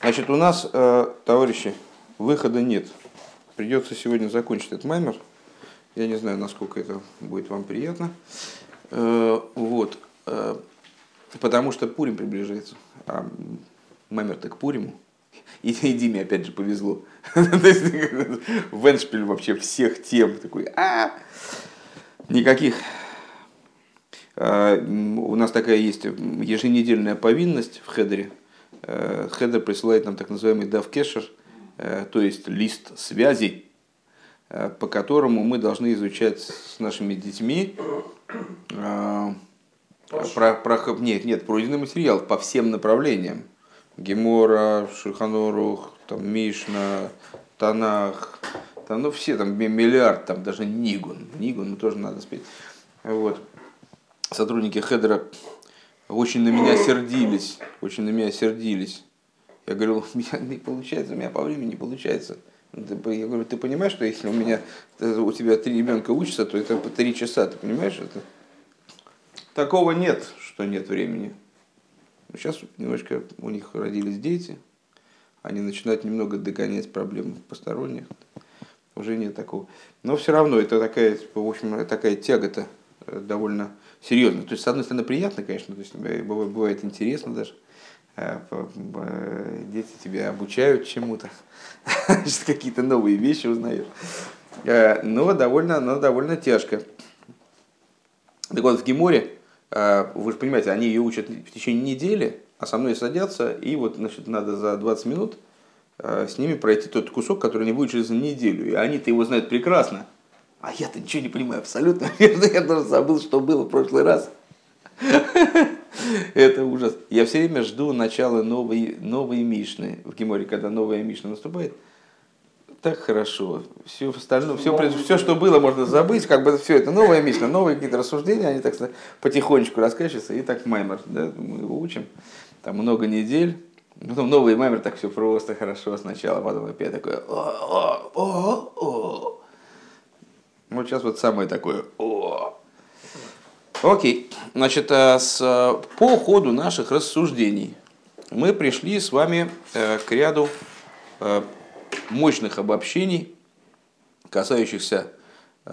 Значит, у нас, э, товарищи, выхода нет. Придется сегодня закончить этот маймер. Я не знаю, насколько это будет вам приятно. Э, вот. Э, потому что Пурим приближается. А маймер так Пуриму. И, и Диме опять же повезло. Веншпиль вообще всех тем. Такой, а Никаких у нас такая есть еженедельная повинность в хедере. Э, хедер присылает нам так называемый давкешер, э, то есть лист связи, э, по которому мы должны изучать с нашими детьми про, про, нет, нет, пройденный материал по всем направлениям. Гемора, Шульханорух, там, Мишна, Танах, там, ну все, там миллиард, там даже Нигун. Нигун ну, тоже надо спеть. Вот сотрудники Хедера очень на меня сердились, очень на меня сердились. Я говорил, у меня не получается, у меня по времени не получается. Я говорю, ты понимаешь, что если у меня у тебя три ребенка учатся, то это по три часа, ты понимаешь это? Такого нет, что нет времени. Сейчас немножко у них родились дети, они начинают немного догонять проблемы посторонних. Уже нет такого. Но все равно это такая, в общем, такая тяга-то э, довольно серьезно. То есть, с одной стороны, приятно, конечно, то есть, бывает, интересно даже. Э, дети тебя обучают чему-то, какие-то новые вещи узнаешь. Э, но довольно, но довольно тяжко. Так вот, в Геморе, э, вы же понимаете, они ее учат в течение недели, а со мной садятся, и вот, значит, надо за 20 минут с ними пройти тот кусок, который они выучили за неделю. И они-то его знают прекрасно. А я-то ничего не понимаю абсолютно. Я даже забыл, что было в прошлый раз. Это ужас. Я все время жду начала новой, новой Мишны в Геморе, когда новая Мишна наступает. Так хорошо. Все остальное, все, все, что было, можно забыть. Как бы все это новая Мишна, новые какие-то рассуждения, они так потихонечку раскачиваются. И так Маймер, да, мы его учим. Там много недель. Потом новый Маймер так все просто хорошо сначала, потом опять такое. О, о, о, о. Вот сейчас вот самое такое. О! Окей, значит, э, с, по ходу наших рассуждений мы пришли с вами э, к ряду э, мощных обобщений, касающихся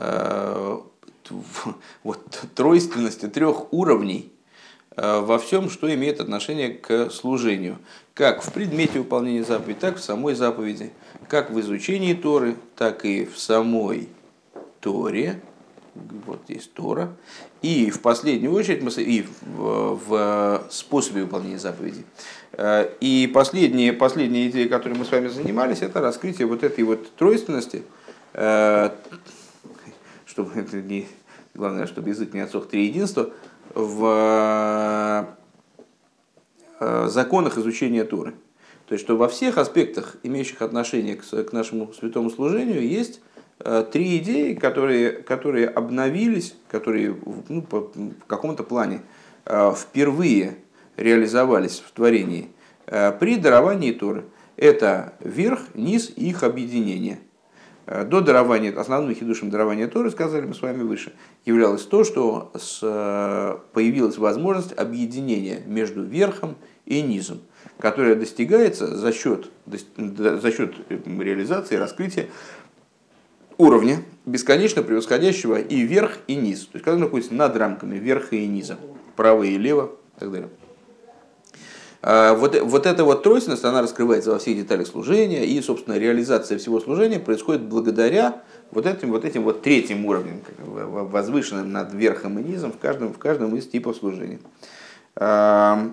вот, тройственности трех уровней во всем, что имеет отношение к служению. Как в предмете выполнения заповеди, так в самой заповеди, как в изучении Торы, так и в самой Торе, вот здесь Тора, и в последнюю очередь мы, и в, в способе выполнения заповедей. Э, и последняя, последняя идея, которой мы с вами занимались, это раскрытие вот этой вот тройственности, э, чтобы это не, главное, чтобы язык не отсох три единства, в э, законах изучения Торы. То есть, что во всех аспектах, имеющих отношение к, к нашему святому служению, есть три идеи, которые, которые обновились, которые ну, по, в каком-то плане э, впервые реализовались в творении э, при даровании Торы. Это верх, низ и их объединение. До дарования, основным хидушем дарования Торы, сказали мы с вами выше, являлось то, что с, появилась возможность объединения между верхом и низом, которая достигается за счет, за счет реализации, раскрытия уровня, бесконечно превосходящего и верх, и низ. То есть, он находится над рамками верха и низа, право и лево и так далее. А, вот, вот эта вот тройственность, она раскрывается во всех деталях служения, и, собственно, реализация всего служения происходит благодаря вот этим вот, этим вот третьим уровнем, возвышенным над верхом и низом в каждом, в каждом из типов служения. А,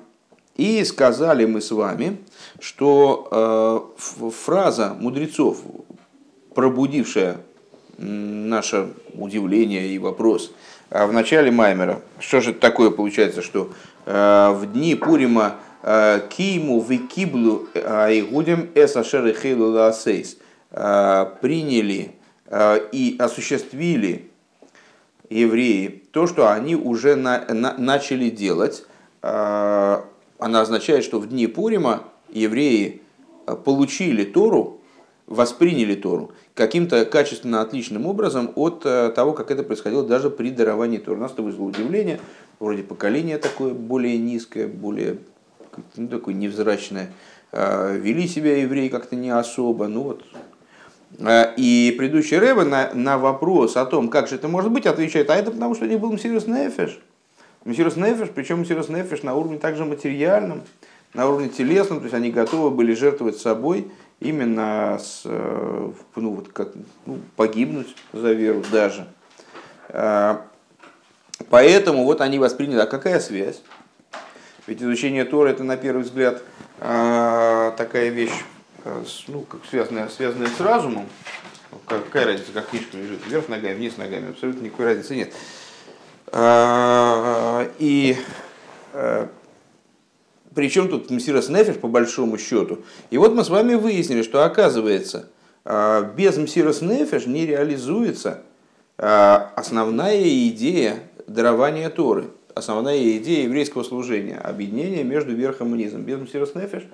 и сказали мы с вами, что а, фраза мудрецов, пробудившая наше удивление и вопрос. А в начале Маймера, что же такое получается, что э, в дни Пурима э, Киму Викиблу Айгудем Эсашер Хейлу Ласейс э, приняли и осуществили евреи то, что они уже на, на, начали делать. Она означает, что в дни Пурима евреи получили Тору, восприняли Тору каким-то качественно отличным образом от э, того, как это происходило даже при даровании Торы. У нас это вызвало удивление, вроде поколение такое более низкое, более ну, такое невзрачное. Вели себя евреи как-то не особо. Ну вот. И предыдущий Рэбе на, на вопрос о том, как же это может быть, отвечает, а это потому, что не был Мсирус Нефеш. Мсирус Нефеш, причем Мсирус Нефеш на уровне также материальном, на уровне телесном, то есть они готовы были жертвовать собой именно с, ну, вот как, ну, погибнуть за веру даже. Поэтому вот они восприняли, а какая связь? Ведь изучение Тора это на первый взгляд а, такая вещь, а, ну, как связанная, связанная с разумом. Какая разница, как книжка лежит, вверх ногами, вниз ногами, абсолютно никакой разницы нет. А, и причем тут Мсирос Нефиш по большому счету. И вот мы с вами выяснили, что оказывается, без Мсирос Нефиш не реализуется основная идея дарования Торы, основная идея еврейского служения, объединение между верхом и низом. Без Мсирос Нефеш,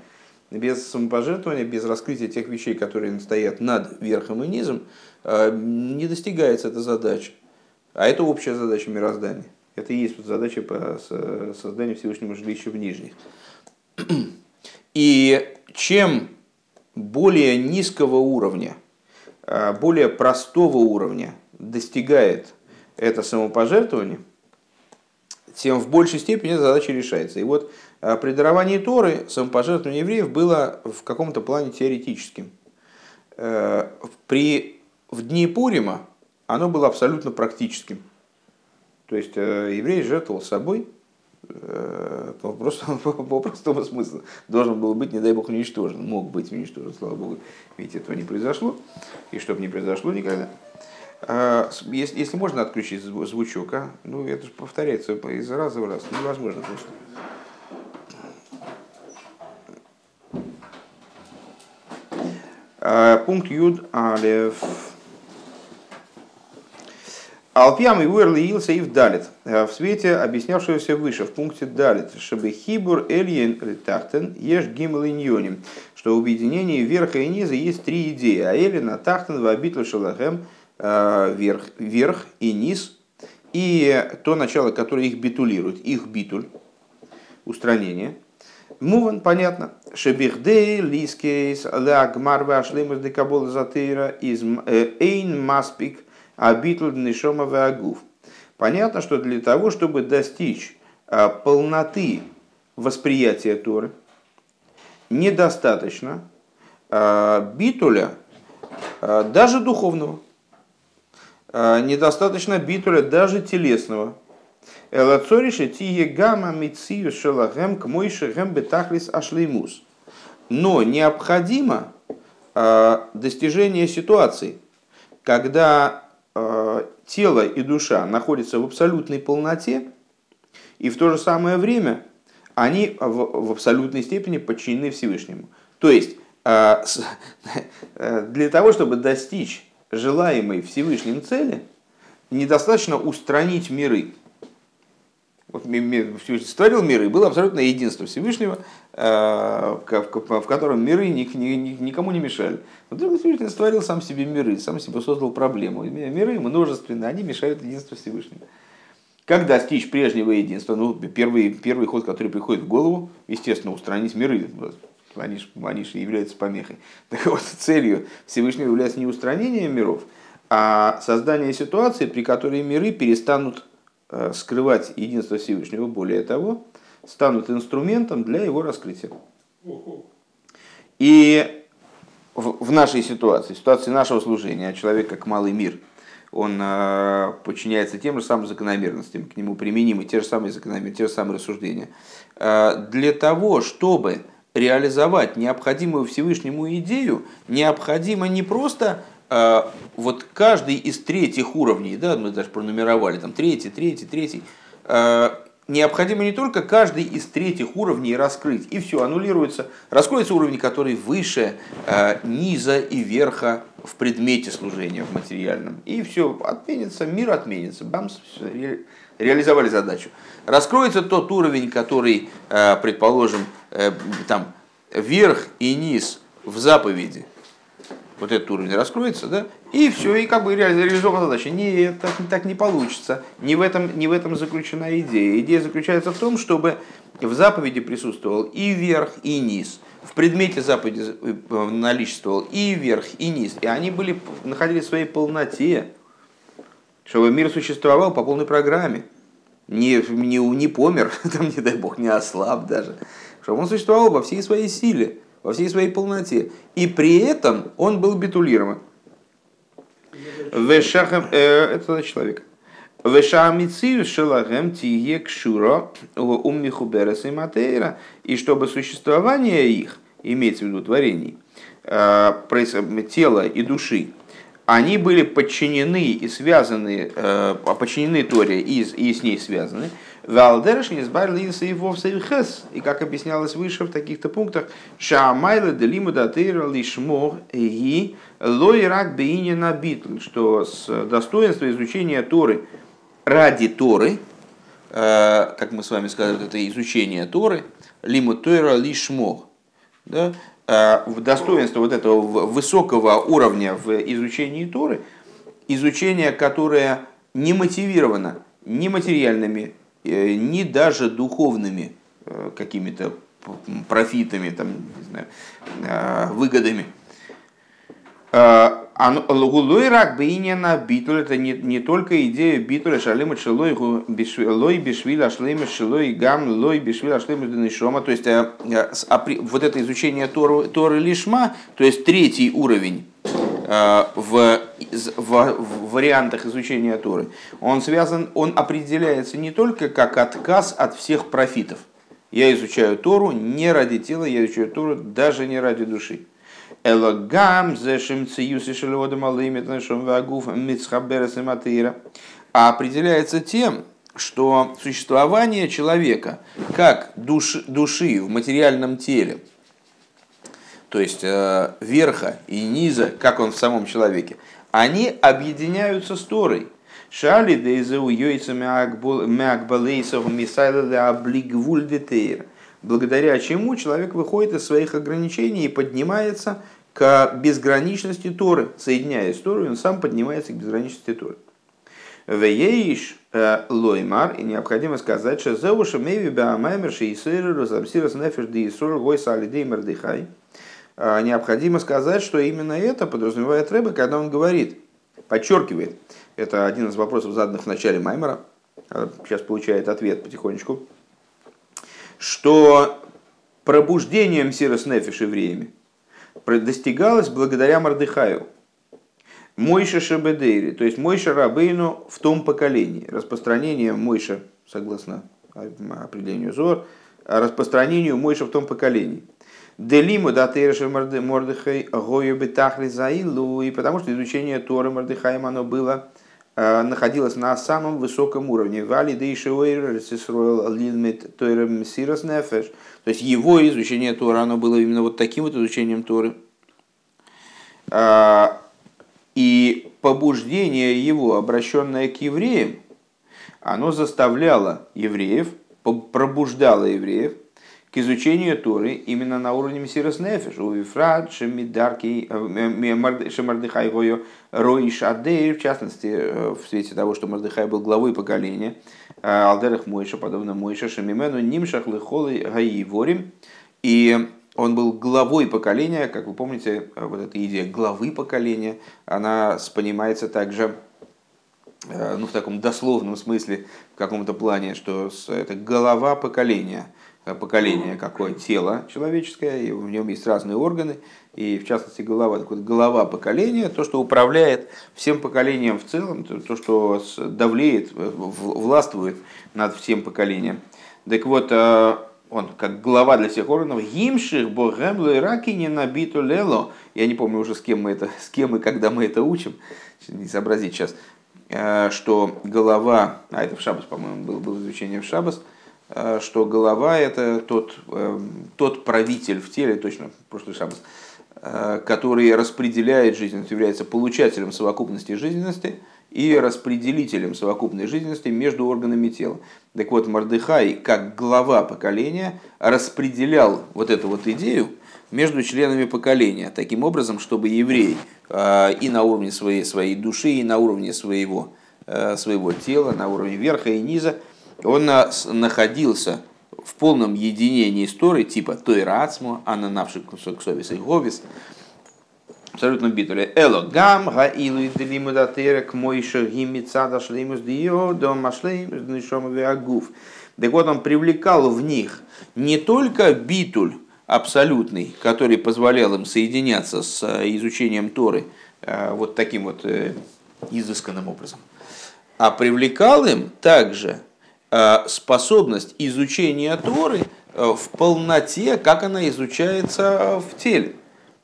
без самопожертвования, без раскрытия тех вещей, которые стоят над верхом и низом, э, не достигается эта задача. А это общая задача мироздания. Это и есть задача по созданию Всевышнего жилища в нижних. И чем более низкого уровня, э, более простого уровня достигает это самопожертвование, тем в большей степени задача решается. И вот а, при даровании Торы самопожертвование евреев было в каком-то плане теоретическим. Э, при, в дни Пурима оно было абсолютно практическим. То есть э, еврей жертвовал собой, э, по, простому, по простому смыслу, должен был быть, не дай бог, уничтожен. Мог быть уничтожен, слава богу, ведь этого не произошло, и чтобы не произошло никогда. А, если, если можно отключить звучок, а? ну это же повторяется из раза в раз, невозможно просто. А, пункт Юд Алев. Алпьям и Уэрли Илса и Далит. А, в свете объяснявшегося выше, в пункте Далит, чтобы Хибур Эльен Тахтен ешь Гимл Иньоним, что в объединении верха и низа есть три идеи. А Элина Тахтен в Абитл Шалахем – Э, верх, верх и низ, и то начало, которое их битулирует, их битуль, устранение. Муван, понятно. Шебихдей, лискейс, лагмар вашлимус декабола затыра из э, эйн маспик, а битуль нишома вагув. Понятно, что для того, чтобы достичь э, полноты восприятия Торы, недостаточно битуля, даже духовного. А, недостаточно битуля даже телесного. Элацориша тие гамма мицию шелагем к мойше гем бетахлис ашлеймус. Но необходимо а, достижение ситуации, когда а, тело и душа находятся в абсолютной полноте, и в то же самое время они в абсолютной степени подчинены Всевышнему. То есть, для того, чтобы достичь желаемой Всевышним цели, недостаточно устранить миры. Вот Всевышний створил миры, было абсолютно единство Всевышнего, э, в котором миры никому не мешали. Вот Всевышний створил сам себе миры, сам себе создал проблему. Миры множественные, они мешают единству Всевышнего. Как достичь прежнего единства? Ну, первый, первый ход, который приходит в голову, естественно, устранить миры они же, они же являются помехой. Так вот, целью Всевышнего является не устранение миров, а создание ситуации, при которой миры перестанут скрывать единство Всевышнего, более того, станут инструментом для его раскрытия. И в нашей ситуации, ситуации нашего служения, человек как малый мир, он э, подчиняется тем же самым закономерностям, к нему применимы те же самые закономерности, те же самые рассуждения. Э, для того, чтобы реализовать необходимую Всевышнему идею, необходимо не просто э, вот каждый из третьих уровней, да, мы даже пронумеровали, там третий, третий, третий, э, необходимо не только каждый из третьих уровней раскрыть, и все, аннулируется, раскроется уровень, который выше э, низа и верха в предмете служения, в материальном, и все, отменится, мир отменится, бамс, все, реализовали задачу. Раскроется тот уровень, который, предположим, э, там, верх и низ в заповеди вот этот уровень раскроется, да, и все, и как бы реализована задача. Нет, так, так не получится. Не в, этом, не в этом заключена идея. Идея заключается в том, чтобы в заповеди присутствовал и верх, и низ. В предмете заповеди э, наличествовал и верх, и низ. И они были, находились в своей полноте, чтобы мир существовал по полной программе. Не, не, не помер, там, не дай бог, не ослаб даже. Чтобы он существовал во всей своей силе во всей своей полноте. И при этом он был битулирован. Э, это человек. Вешамицию шелагем тие кшуро уммихуберес и матейра. И чтобы существование их, имеется в виду творений, э, тела и души, они были подчинены и связаны, э, подчинены Торе и, и с ней связаны, Валдерш избавился и вовсе хес. И как объяснялось выше в таких-то пунктах, Шаамайла делиму датейра лишмор и лой рак бейни на битл, что с достоинства изучения Торы ради Торы, э, как мы с вами сказали, это изучение Торы, лиму тойра лишмор, да, э, в достоинство вот этого высокого уровня в изучении Торы, изучение, которое не мотивировано ни материальными ни даже духовными э, какими-то профитами, там, не знаю, э, выгодами. Лугулой рак бейнена битуль, это не, не только идея битуля шалима шелой лой бишвиля шлема шелой гам лой бишвиля шлема денешома, то есть вот это изучение Торы, Торы Лишма, то есть третий уровень в, в, вариантах изучения Торы, он связан, он определяется не только как отказ от всех профитов. Я изучаю Тору не ради тела, я изучаю Тору даже не ради души. Элагам А определяется тем, что существование человека как душ, души в материальном теле – то есть э, верха и низа, как он в самом человеке, они объединяются с Торой. Шали дейзеу йойца мякбалейсов мисайла облигвуль детейр. Благодаря чему человек выходит из своих ограничений и поднимается к безграничности Торы. Соединяясь с Торой, он сам поднимается к безграничности Торы. Вееиш э, лоймар, и необходимо сказать, что зеуша меви баамаймер шейсыры розамсирас нефеш диисур гойса алидей а, необходимо сказать, что именно это подразумевает Рэбе, когда он говорит, подчеркивает, это один из вопросов, заданных в начале Маймера, а, сейчас получает ответ потихонечку, что пробуждением Сирос Нефиш евреями достигалось благодаря Мардыхаю. Мойша Шабедейри, то есть Мойша Рабейну в том поколении. Распространение Мойша, согласно определению Зор, распространению Мойша в том поколении – Делиму да тейрши Мордыхай гою бетахли заилу, и потому что изучение Торы Мордыхаем оно было э, находилось на самом высоком уровне. Вали. То есть его изучение Тора, оно было именно вот таким вот изучением Торы. А, и побуждение его, обращенное к евреям, оно заставляло евреев, пробуждало евреев – к изучению Торы именно на уровне Мессирос Нефеш. У Вифрат, Шемидарки, э, Шемардыхай Гойо, Роиш Адейр, в частности, э, в свете того, что Мардыхай был главой поколения, э, Алдерах Мойша, подобно Мойша, Шемимену, Нимшах, Лыхолы, Гаиворим. И он был главой поколения, как вы помните, вот эта идея главы поколения, она понимается также ну, в таком дословном смысле, в каком-то плане, что это голова поколения – Э, поколение какое тело человеческое, и в нем есть разные органы, и в частности голова, так вот, голова поколения, то, что управляет всем поколением в целом, то, то что давлеет, э, властвует над всем поколением. Так вот, э, он как глава для всех органов, гимших богемло и раки не набито лело. Я не помню уже с кем мы это, с кем и когда мы это учим, не сообразить сейчас, что голова, а это в Шабас, по-моему, было, было изучение в Шабас, Э, что голова это тот, э, тот правитель в теле, точно, прошлый шаббат, э, который распределяет жизненность, является получателем совокупности жизненности и распределителем совокупной жизненности между органами тела. Так вот, Мардыхай, как глава поколения, распределял вот эту вот идею между членами поколения, таким образом, чтобы еврей э, и на уровне своей, своей души, и на уровне своего, э, своего тела, на уровне верха и низа, он находился в полном единении с Торой, типа той рацмо, ананавший кусок совеса и говис, абсолютно битуле. Эло гам гаилу и делиму датера мой мойша гимица шлеймус дио дом ашлеймус днишом агуф. Так вот он привлекал в них не только битуль абсолютный, который позволял им соединяться с э, изучением Торы э, вот таким вот э, изысканным образом, а привлекал им также способность изучения Торы в полноте, как она изучается в теле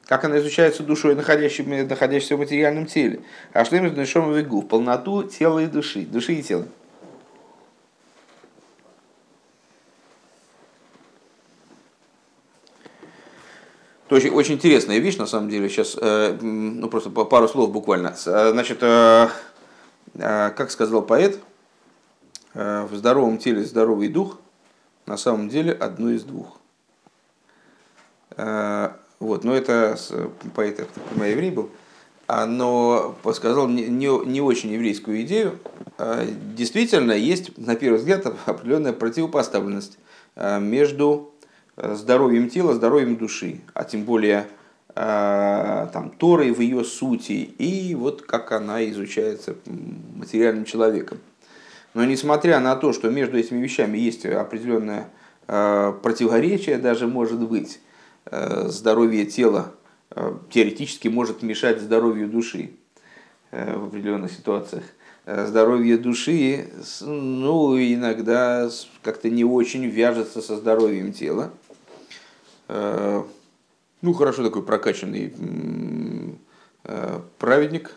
как она изучается душой, находящейся, в материальном теле. А что именно душом вегу? Полноту тела и души, души и тела. Очень, очень интересная вещь, на самом деле. Сейчас, э, ну, просто пару слов буквально. Э, значит, э, как сказал поэт, в здоровом теле здоровый дух, на самом деле одно из двух. Вот, но это поэт, это еврей был, а, но сказал не, не, не очень еврейскую идею. А, действительно, есть, на первый взгляд, определенная противопоставленность между здоровьем тела, здоровьем души, а тем более там, Торой в ее сути и вот как она изучается материальным человеком. Но несмотря на то, что между этими вещами есть определенное противоречие, даже может быть, Э, здоровье тела э, теоретически может мешать здоровью души э, в определенных ситуациях. Здоровье души ну, иногда как-то не очень вяжется со здоровьем тела. Ну, хорошо такой прокачанный праведник,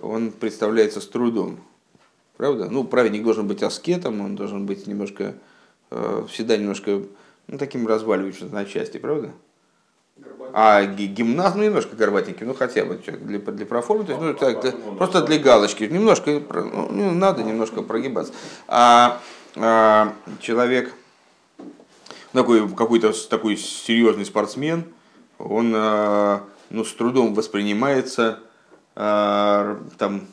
он представляется с трудом. Правда? Ну, праведник должен быть аскетом, он должен быть немножко, всегда немножко ну, таким разваливающимся на части, правда? А гимнаст, ну, немножко горбатенький, ну, хотя бы для, для проформы, то есть, ну, так, для, просто для галочки, немножко, ну, ну, надо немножко прогибаться. А, а человек, такой, какой-то такой серьезный спортсмен, он, а, ну, с трудом воспринимается, а, там,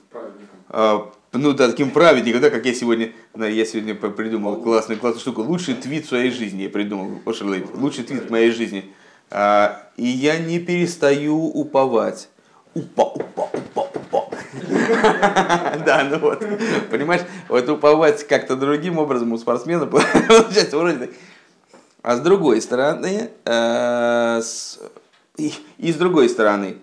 а, ну, да, таким праведником, да, как я сегодня, да, я сегодня придумал классную, классную штуку. Лучший твит своей жизни я придумал, лучший твит моей жизни. А, и я не перестаю уповать. Упа, упа, упа, упа. Да, ну вот, понимаешь, вот уповать как-то другим образом у спортсмена получается вроде А с другой стороны, э, и с другой стороны,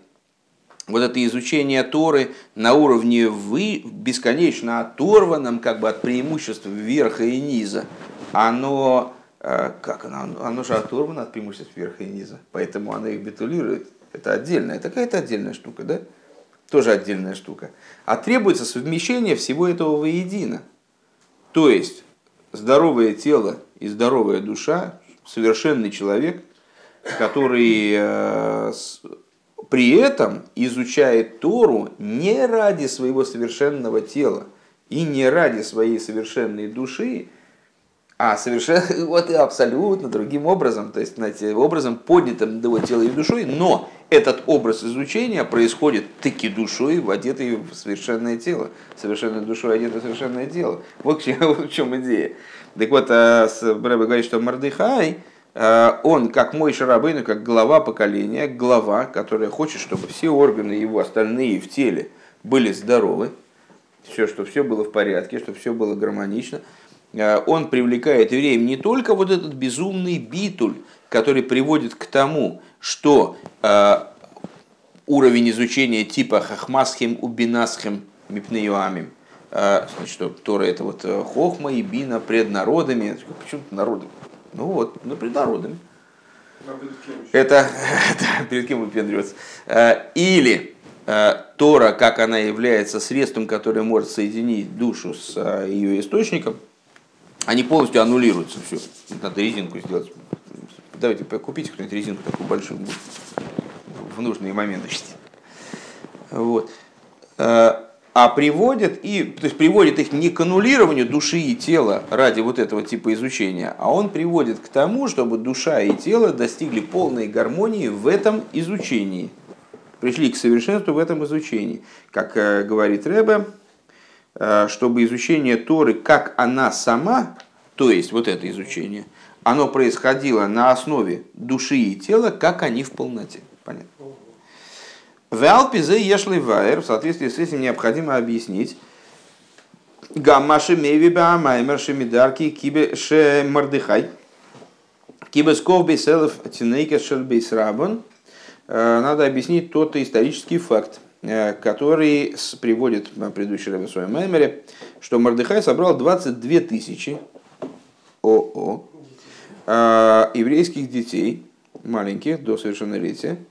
вот это изучение Торы на уровне вы, бесконечно оторванном как бы от преимуществ верха и низа, оно, э, как оно, оно же оторвано от преимуществ верха и низа, поэтому оно их битулирует. Это отдельная, это какая-то отдельная штука, да? Тоже отдельная штука. А требуется совмещение всего этого воедино. То есть, здоровое тело и здоровая душа, совершенный человек, который э, при этом изучает Тору не ради своего совершенного тела и не ради своей совершенной души, а совершенно вот и абсолютно другим образом, то есть, знаете, образом поднятым его тела и душой, но этот образ изучения происходит таки душой, в одетой в совершенное тело, совершенной душой одетой в совершенное тело. Вот в чем идея. Так вот, а Брэбе говорит, что Мардыхай, он, как мой Шарабейну, как глава поколения, глава, которая хочет, чтобы все органы его остальные в теле были здоровы, все, чтобы все было в порядке, чтобы все было гармонично, э, он привлекает евреев не только вот этот безумный битуль, который приводит к тому, что э, уровень изучения типа хахмасхим убинасхим мипнеюамим, значит, что Тора это вот хохма и бина пред народами, почему-то народами, ну вот, ну пред народами. Это, это перед кем выпендриваться. Э, или э, Тора, как она является средством, которое может соединить душу с э, ее источником, они полностью аннулируются. Все. Надо резинку сделать. Давайте купите кто-нибудь резинку такую большую в нужные моменты. Вот. А приводит, и, то есть приводит их не к аннулированию души и тела ради вот этого типа изучения, а он приводит к тому, чтобы душа и тело достигли полной гармонии в этом изучении. Пришли к совершенству в этом изучении. Как э, говорит Рэбе, э, чтобы изучение Торы, как она сама, то есть вот это изучение, оно происходило на основе души и тела, как они в полноте. Понятно. В Алпизе ешли вайер, в соответствии с этим необходимо объяснить, Гаммаши меви баамаймер шемидарки кибе ше мардыхай. Кибе сков бейселов тинейка шель бейсрабон. Э, надо объяснить тот исторический факт, э, который приводит предыдущий рэбе в своем маймере, что Мардыхай собрал 22 тысячи ОО э, еврейских детей, маленьких, до совершеннолетия, Э,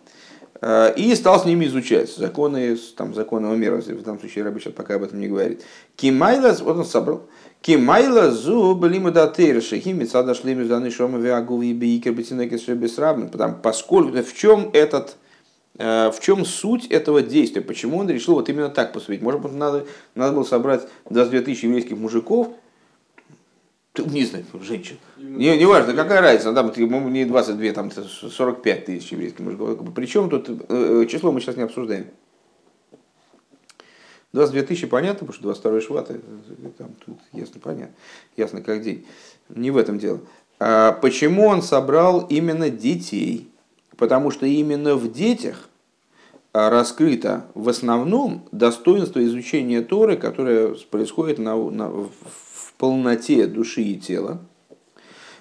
и стал с ними изучать законы, там, законы мира. В данном случае Раби сейчас пока об этом не говорит. Кимайла, вот он собрал. Кимайла зу были датейр шехими цада шлими даны шома виагу и бейкер бетинекис шебесрабн. Поскольку в чем этот э, в чем суть этого действия? Почему он решил вот именно так поступить? Может быть, надо, надо было собрать 22 тысячи еврейских мужиков, не знаю, женщин. Не, не важно, какая разница, там не 22, там 45 тысяч еврейских мужиков. Причем тут э, число мы сейчас не обсуждаем. 22 тысячи понятно, потому что 22 шват, там тут ясно понятно, ясно как день. Не в этом дело. А почему он собрал именно детей? Потому что именно в детях раскрыто в основном достоинство изучения Торы, которое происходит на, на, в полноте души и тела.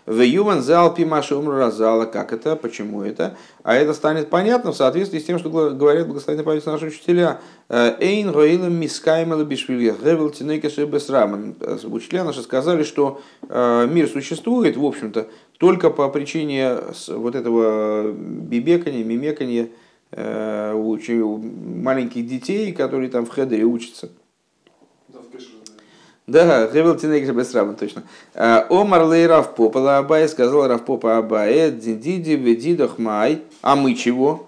В Юман зал пимашум разала, как это, почему это, а это станет понятно в соответствии с тем, что говорят благословенные память наши учителя. Эйн роилам мискаймела бишвили гевел тинейка шебесраман. Учителя наши сказали, что э, мир существует, в общем-то, только по причине вот этого бибекания, мимекания э, у маленьких детей, которые там в хедере учатся. Да, הבל תינוקות בית רבן, точно. А, אמר ליה רב פפא לאביי сказал Рав Попа Абайе, דידי ודידך מאי, а мы чего?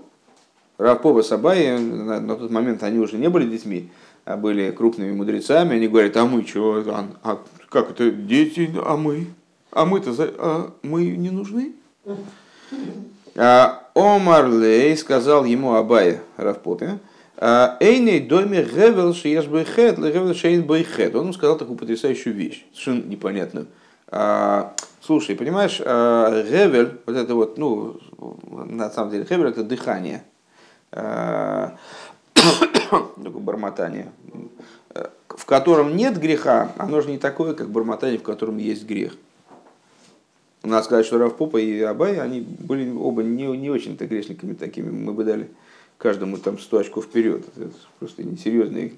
Рав Попа с Абайе, на, на тот момент они уже не были детьми, а были крупными мудрецами, они говорят, а мы чего? А, а как это дети, а мы? А мы-то а мы не нужны? А, Омар Лей сказал ему Абай Равпопе, Эйней доме гевел шееш бейхет, гевел шейн бейхет. Он сказал такую потрясающую вещь, совершенно непонятную. А, слушай, понимаешь, гевель, вот это вот, ну, на самом деле, гевель это дыхание, такое бормотание, в котором нет греха, оно же не такое, как бормотание, в котором есть грех. Надо сказать, что Равпопа и Абай, они были оба не, не очень-то грешниками такими, мы бы дали каждому там 100 очков вперед. Это просто несерьезные.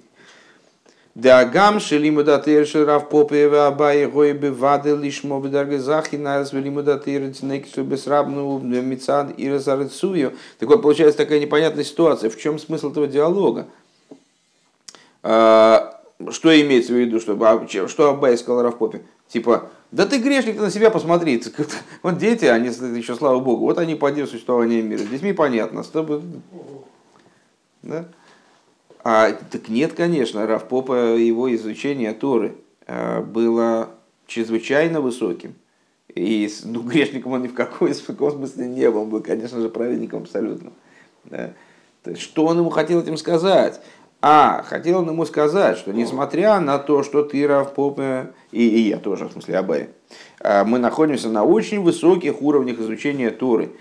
Дагам шелима датер шерав попева абай гой бевады лишмо бедарга захина звелима датер тинекису бесрабну мицад и разарцую. Так вот, получается такая непонятная ситуация. В чем смысл этого диалога? А, что имеется в виду, что, а, что Абай сказал Равпопе? Типа, да ты грешник, ты на себя посмотри. Вот дети, они еще, слава богу, вот они поддерживают существование мира. С детьми понятно. Да? А так нет, конечно, Равпопа, его изучение Торы э, было чрезвычайно высоким. И ну, грешником он ни в какой, смысле не был, он был, конечно же, праведником абсолютно. Да? То есть, что он ему хотел этим сказать? А, хотел он ему сказать, что несмотря на то, что ты, Равпопа, и, и я тоже, в смысле Абай, э, мы находимся на очень высоких уровнях изучения Торы.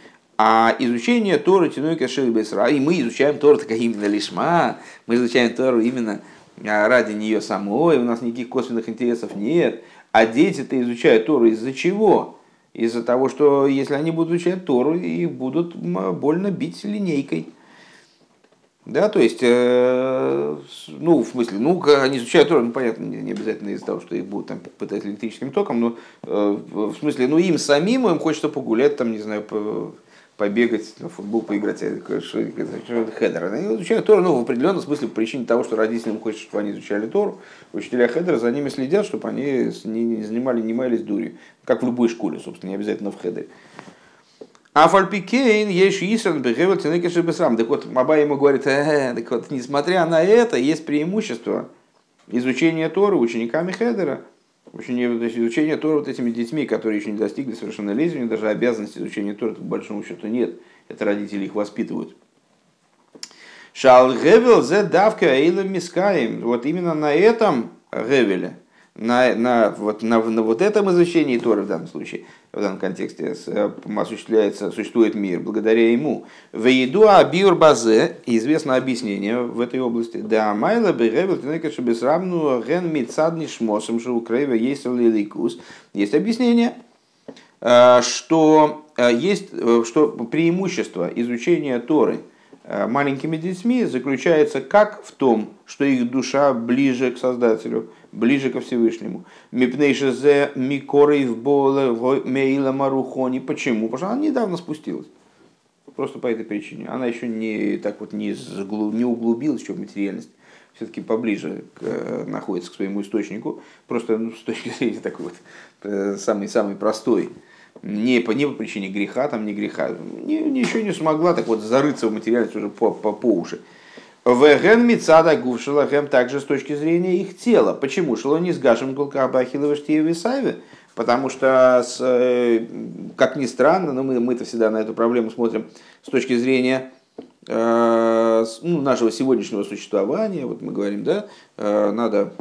А изучение Торы Тинуй Кашель Бесра, и мы изучаем Тору так именно лишма, мы изучаем Тору именно а, ради нее самой, у нас никаких косвенных интересов нет. А дети-то изучают Тору из-за чего? Из-за того, что если они будут изучать Тору, их будут больно бить линейкой. Да, то есть, э, ну, в смысле, ну, они изучают Тору, ну, понятно, не обязательно из-за того, что их будут там пытать электрическим током, но э, в смысле, ну, им самим, им хочется погулять, там, не знаю, по, побегать, на футбол поиграть, хедер. Они изучают Тору, ну, в определенном смысле по причине того, что родителям хочется, чтобы они изучали Тору. Учителя хедера за ними следят, чтобы они не занимали, не маялись дурью. Как в любой школе, собственно, не обязательно в хедере. А фальпикейн есть Исран бегевел тенекеши бесрам. Так вот, Маба ему говорит, э, так вот, несмотря на это, есть преимущество изучение Торы учениками хедера, учение, то есть изучение Тора вот этими детьми, которые еще не достигли совершеннолетия, даже обязанности изучения Тора, по большому счету, нет. Это родители их воспитывают. Шал Гевел зе давка эйлам мискаем. Вот именно на этом Гевеле, на, на, вот, на, на вот этом изучении Торы в данном случае, в данном контексте э, осуществляется, существует мир благодаря ему. В еду абиур базе, известно объяснение в этой области. Да, майла бегевел тенека шебесрамну ген мицадни шмосом шоукрейва есть лиликус. Есть объяснение, э, что э, есть что преимущество изучения Торы маленькими детьми заключается как в том, что их душа ближе к Создателю – ближе ко Всевышнему. Мипнейшезе микорей в боле мейла марухони. Почему? Потому что она недавно спустилась. Просто по этой причине. Она еще не так вот не, не углубилась еще в материальность. Все-таки поближе к, э, находится к своему источнику. Просто ну, с точки зрения такой вот самый-самый э, простой. Не по, не по причине греха, там не греха. Не, еще не смогла так вот зарыться в материальность уже по, по, по уши. Веген Мицада Гувшилахем также с точки зрения их тела. Почему? Шло не с Гашем Гулкабахилова Штиевисаве, потому что, э, как ни странно, но мы, мы-то всегда на эту проблему смотрим с точки зрения э, ну, нашего сегодняшнего существования. Вот мы говорим, да, э, надо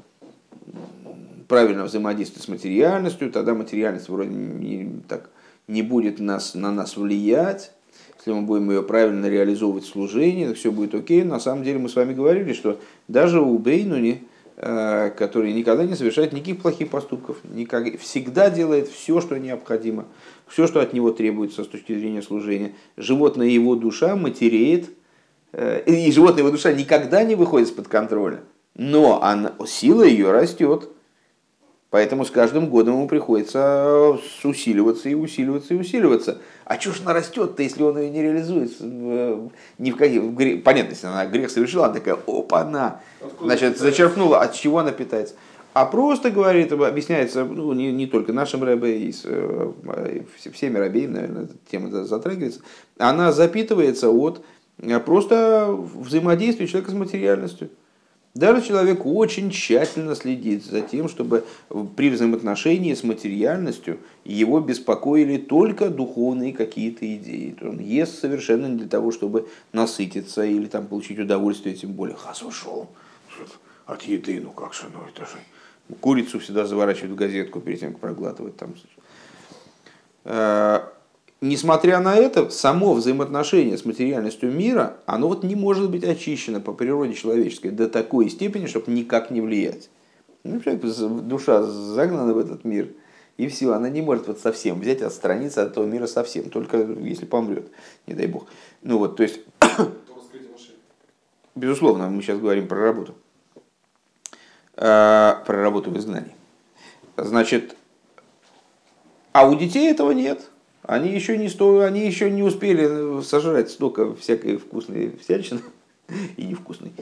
правильно взаимодействовать с материальностью, тогда материальность вроде не, так, не будет нас, на нас влиять если мы будем ее правильно реализовывать в служении, все будет окей. На самом деле мы с вами говорили, что даже у Бейнуни, э, который никогда не совершает никаких плохих поступков, никак, всегда делает все, что необходимо, все, что от него требуется с точки зрения служения. Животная его душа матереет, э, и животная его душа никогда не выходит из-под контроля, но она, сила ее растет. Поэтому с каждым годом ему приходится усиливаться и усиливаться и усиливаться. А чего ж она растет-то, если он ее не реализует? Ни в каких... Понятно, если она грех совершила, она такая, опа, она. Значит, зачерпнула, от чего она питается. А просто говорит, объясняется, ну, не, не только нашим рэбе, и с, э, всеми рабеями, наверное, эта тема затрагивается, она запитывается от э, просто взаимодействия человека с материальностью. Даже человек очень тщательно следит за тем, чтобы при взаимоотношении с материальностью его беспокоили только духовные какие-то идеи. Он ест совершенно не для того, чтобы насытиться или там, получить удовольствие, тем более хас ушел от еды, ну как же, ну это же... Курицу всегда заворачивают в газетку перед тем, как проглатывать там. Несмотря на это, само взаимоотношение с материальностью мира, оно вот не может быть очищено по природе человеческой до такой степени, чтобы никак не влиять. Ну, душа загнана в этот мир, и все, она не может вот совсем взять, отстраниться от этого мира совсем, только если помрет, не дай бог. Ну вот, то есть, безусловно, мы сейчас говорим про работу, а, про работу в изгнании. Значит, а у детей этого нет. Они еще не, сто, они еще не успели сожрать столько всякой вкусной всячины и невкусной,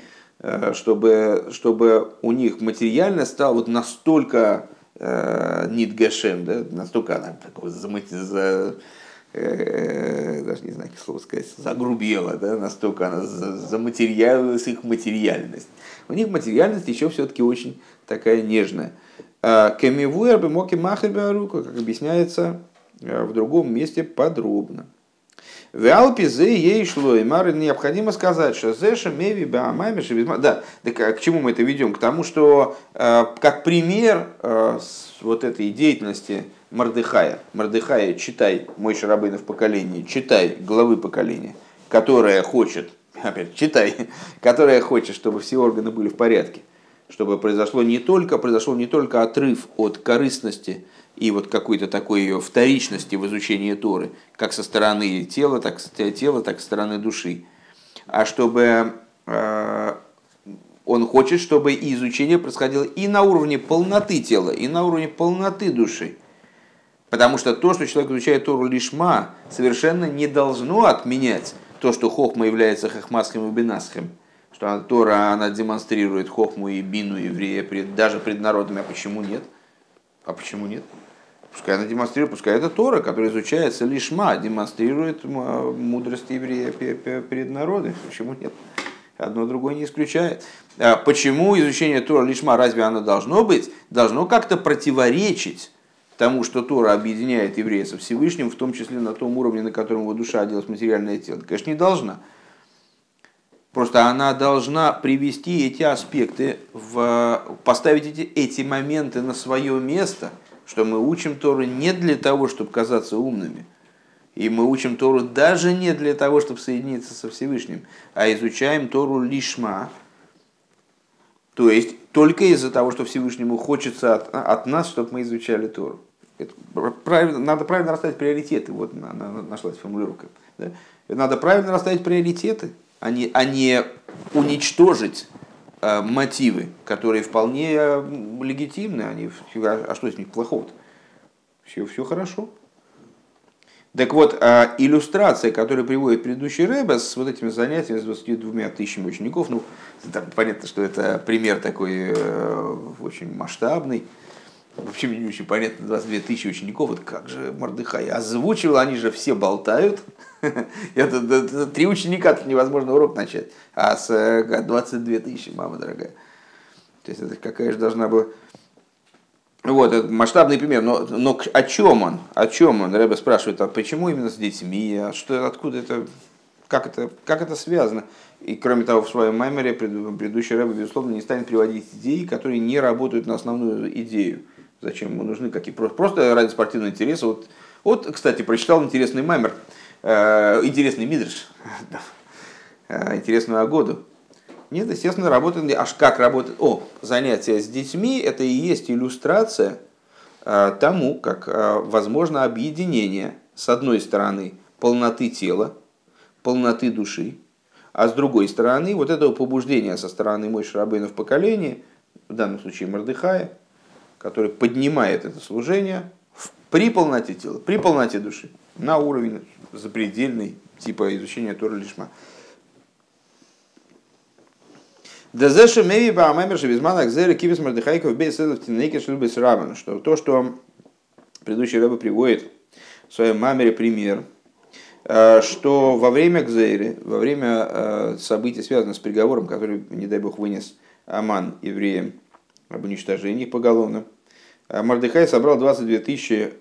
э, чтобы, чтобы у них материально стало вот настолько э, нидгашем, да, настолько она замыть, за, э, даже не знаю, как слово сказать, загрубела, да, настолько она заматериалилась их материальность. У них материальность еще все-таки очень такая нежная. Кемивуэр бы моки махер как объясняется Э, в другом месте подробно. В Алпизе ей шло, и Мары необходимо сказать, что Зеша Меви Баамами Да, так а к чему мы это ведем? К тому, что э, как пример э, вот этой деятельности Мардыхая, Мардыхая, читай мой шарабейн в поколении, читай главы поколения, которая хочет, опять читай, которая хочет, чтобы все органы были в порядке, чтобы произошло не только, произошел не только отрыв от корыстности, и вот какой-то такой ее вторичности в изучении Торы, как со стороны тела, так, тела, так со стороны души. А чтобы э, он хочет, чтобы и изучение происходило и на уровне полноты тела, и на уровне полноты души. Потому что то, что человек изучает Тору лишма, совершенно не должно отменять то, что хохма является хохмасхем и бинасхем. Что Тора она демонстрирует хохму и бину еврея даже пред народами. А почему нет? А почему нет? Пускай она демонстрирует, пускай это Тора, которая изучается лишма, демонстрирует мудрость еврея перед народом. Почему нет? Одно другое не исключает. А почему изучение Тора лишма, разве оно должно быть? Должно как-то противоречить тому, что Тора объединяет еврея со Всевышним, в том числе на том уровне, на котором его душа оделась материальное тело. Конечно, не должна. Просто она должна привести эти аспекты, в, поставить эти, эти моменты на свое место, что мы учим Тору не для того, чтобы казаться умными – и мы учим Тору даже не для того, чтобы соединиться со Всевышним, а изучаем Тору лишма. То есть только из-за того, что Всевышнему хочется от, от нас, чтобы мы изучали Тору. Это правильно, надо правильно расставить приоритеты. Вот на, на, нашлась формулировка. Да? Надо правильно расставить приоритеты, а не, а не уничтожить мотивы, которые вполне э, легитимны. Они, а, а что с них плохого-то? Все, все хорошо. Так вот, а, иллюстрация, которую приводит предыдущий Рэбе с вот этими занятиями с 22 тысячами учеников, ну, там понятно, что это пример такой э, очень масштабный. Вообще мне не очень понятно, 22 тысячи учеников, вот как же Мордыхай озвучивал, они же все болтают. Это три ученика, тут невозможно урок начать, а с 22 э, тысячи, мама дорогая. То есть это какая же должна была вот, масштабный пример. Но, но о чем он? О чем он? Рэбе спрашивает, а почему именно с детьми? А что, откуда это? Как это, как это связано? И кроме того, в своем маймере предыдущий Рэбе, безусловно, не станет приводить идеи, которые не работают на основную идею. Зачем ему нужны какие? Просто ради спортивного интереса. Вот, вот кстати, прочитал интересный маймер, э, интересный мидрш, э, интересную Агоду. Нет, естественно, работает, аж как работает. О, занятия с детьми – это и есть иллюстрация э, тому, как э, возможно объединение, с одной стороны, полноты тела, полноты души, а с другой стороны, вот этого побуждения со стороны Мой Шарабейна в поколении, в данном случае Мордыхая, который поднимает это служение при полноте тела, при полноте души, на уровень запредельный, типа изучения Тора Лишма. Дезеша меви ба амемер шевизман акзера кивис мардыхайков бей седов тинейке шлюбис рабан. Что то, что предыдущий рыба приводит в своем мамере пример, э, что во время Гзейры, во время э, событий, связанных с приговором, который, не дай бог, вынес Аман евреям об уничтожении поголовно, э, Мардыхай собрал 22 тысячи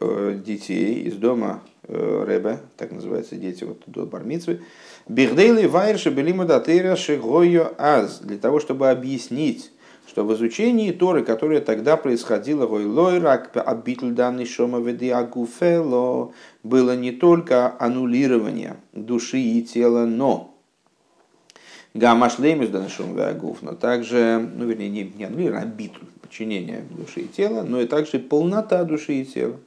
детей из дома Ребе, так называются дети вот до Бармицвы, Бихдейли вайрши белима датыра шигойо аз, для того, чтобы объяснить, что в изучении Торы, которое тогда происходило, гойлой рак абитль данный шома агуфело, было не только аннулирование души и тела, но гамашлемис данный шома агуф, но также, ну вернее, не, не аннулирование, а битуль, подчинение души и тела, но и также полнота души и тела.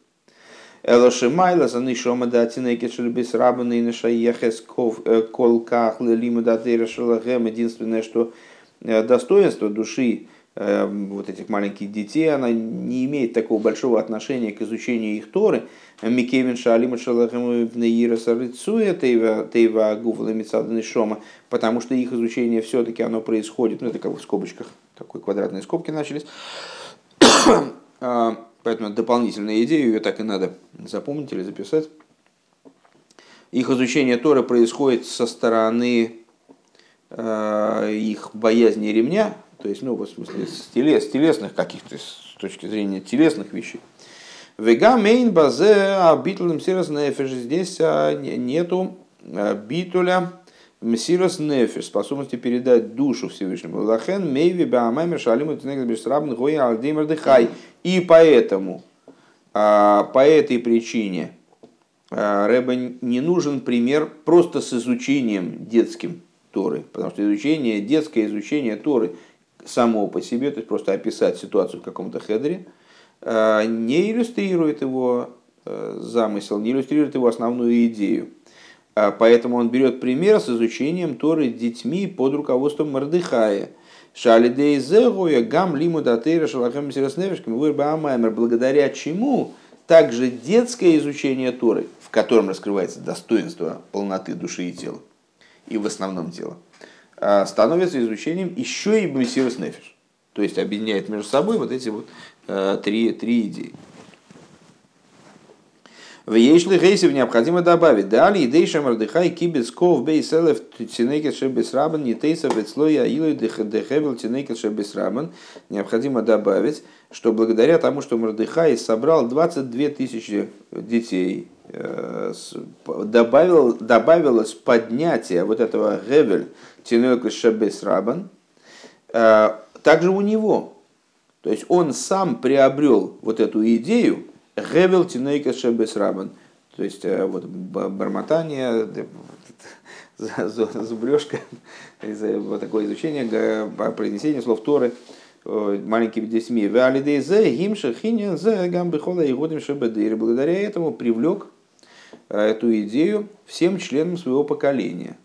Элошимайла за нишома датина кешельбис рабана и нашаехес э, колках лима датира шалагем. Единственное, что э, достоинство души вот этих маленьких детей, она не имеет такого большого отношения к изучению их Торы. Микевин шалима тейва гуфла мецаданы шома, потому что их изучение все-таки оно происходит, ну это как в скобочках, такой квадратные скобки начались, а, Поэтому дополнительная идея, ее так и надо запомнить или записать. Их изучение Торы происходит со стороны э, их боязни ремня, то есть, ну, в смысле, с, телес, телесных каких-то, с точки зрения телесных вещей. Вега мейн базе а битлем сирос Здесь а, нету а, битуля Мессирос нефиш, способности передать душу Всевышнему. Лахен мейви баамаймер шалиму тенегд бешрабн гоя алдеймер дыхай. И поэтому, по этой причине, Рэбе не нужен пример просто с изучением детским Торы. Потому что изучение, детское изучение Торы само по себе, то есть просто описать ситуацию в каком-то хедере, а, не иллюстрирует его замысел, не иллюстрирует его основную идею. А, поэтому он берет пример с изучением Торы детьми под руководством Мардыхая. Шалидей зегуя гам лиму датейра шалахам сиросневишками благодаря чему также детское изучение Торы, в котором раскрывается достоинство полноты души и тела, и в основном тела, становится изучением еще и Мессирос Нефиш. То есть объединяет между собой вот эти вот а, три, три идеи. В Ейшли Гейсев необходимо добавить. Дали идейша мардыхай кибец ков бейселев тинекет шебесрабан не тейса вецлоя илой дехевел тинекет шебесрабан. Необходимо добавить, что благодаря тому, что Мардыхай собрал 22 тысячи детей, э, добавил, добавилось поднятие вот этого гевель тинекет шебесрабан, э, также у него. То есть он сам приобрел вот эту идею, Гевел Тинейка Шебес Рабан. То есть э, вот бормотание, зубрежка, вот такое изучение, произнесение слов Торы маленькими детьми. Благодаря этому привлек э, эту идею всем членам своего поколения.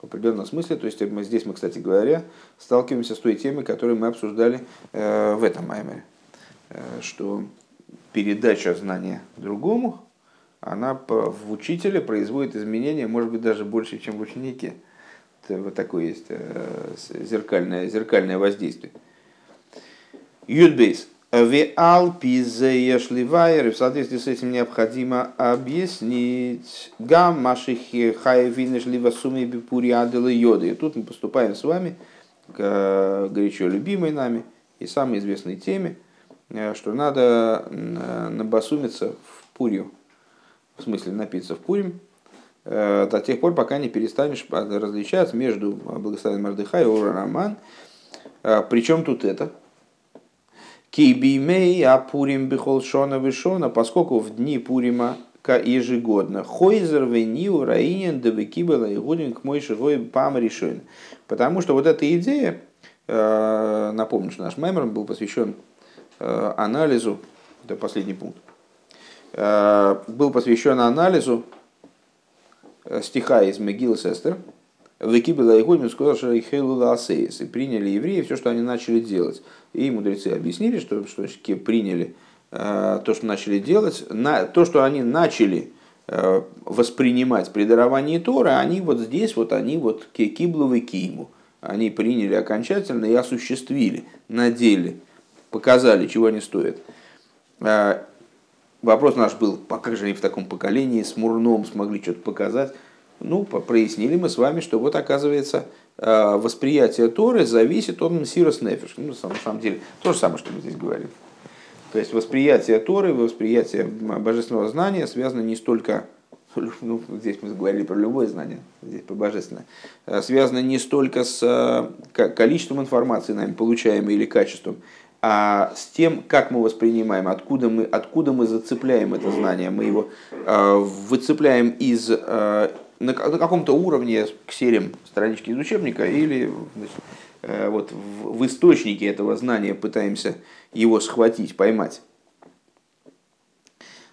В определенном смысле, то есть мы, здесь мы, кстати говоря, сталкиваемся с той темой, которую мы обсуждали э, в этом маймере, что передача знания другому, она в учителе производит изменения, может быть, даже больше, чем в ученике. Это вот такое есть э, зеркальное, зеркальное воздействие. Юдбейс. Веал пизеешливайер. В соответствии с этим необходимо объяснить гам машихи хаевинешлива суми бипури адела йоды. И тут мы поступаем с вами к э, горячо любимой нами и самой известной теме – Э, что надо э, набасумиться в пурью, в смысле напиться в пурим, до тех пор, пока не перестанешь различать между благословенным Мардыха и Ора Роман. Причем тут это? Кибимей апурим бихол шона вишона, поскольку в дни Пурима ежегодно. Хойзер венил раинен девекибела и гудин к мой шигой пам решен. Потому что вот эта идея, напомню, что наш мемор был посвящен Э, анализу, это последний пункт, э, был посвящен анализу э, стиха из Мегилы Сестер, Векибела Игудин сказал, что Асеис, и приняли евреи все, что они начали делать. И мудрецы объяснили, что, что приняли то, что начали делать, на, то, что они начали воспринимать при даровании Тора, они вот здесь, вот они вот кибловы киму, они приняли окончательно и осуществили на деле показали, чего они стоят. А, вопрос наш был, а как же они в таком поколении с Мурном смогли что-то показать? Ну, прояснили мы с вами, что вот оказывается а, восприятие Торы зависит от Мсирос Нефиш. Ну, на самом деле, то же самое, что мы здесь говорим. То есть восприятие Торы, восприятие божественного знания связано не столько, ну, здесь мы говорили про любое знание, здесь про божественное, а связано не столько с количеством информации, нами получаемой или качеством, а с тем, как мы воспринимаем, откуда мы, откуда мы зацепляем это знание. Мы его э, выцепляем из, э, на, на каком-то уровне к сериям странички из учебника или э, вот в, в источнике этого знания пытаемся его схватить, поймать.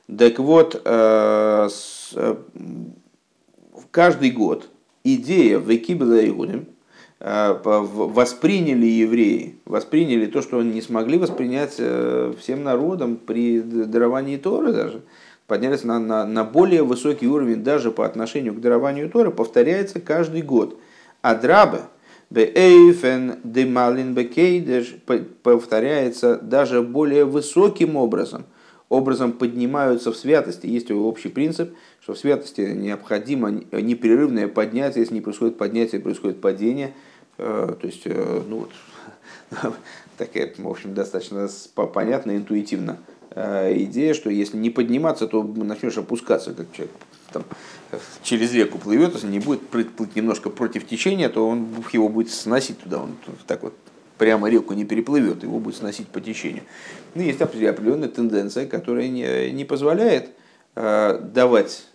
Так вот, э, э, каждый год идея в Экибела Игудим – восприняли евреи, восприняли то, что они не смогли воспринять всем народам при даровании Торы даже, поднялись на, на, на более высокий уровень даже по отношению к дарованию Торы, повторяется каждый год. А драба, Беэйфен демалин бекейдеш повторяется даже более высоким образом. Образом поднимаются в святости. Есть общий принцип, что в святости необходимо непрерывное поднятие. Если не происходит поднятие, происходит падение – Э, то есть, э, ну вот, такая, в общем, достаточно понятная, интуитивно идея, что если не подниматься, то начнешь опускаться, как человек там, через реку плывет, если не будет плыть немножко против течения, то он его будет сносить туда, он так вот прямо реку не переплывет, его будет сносить по течению. Ну, есть определенная тенденция, которая не, не позволяет э, давать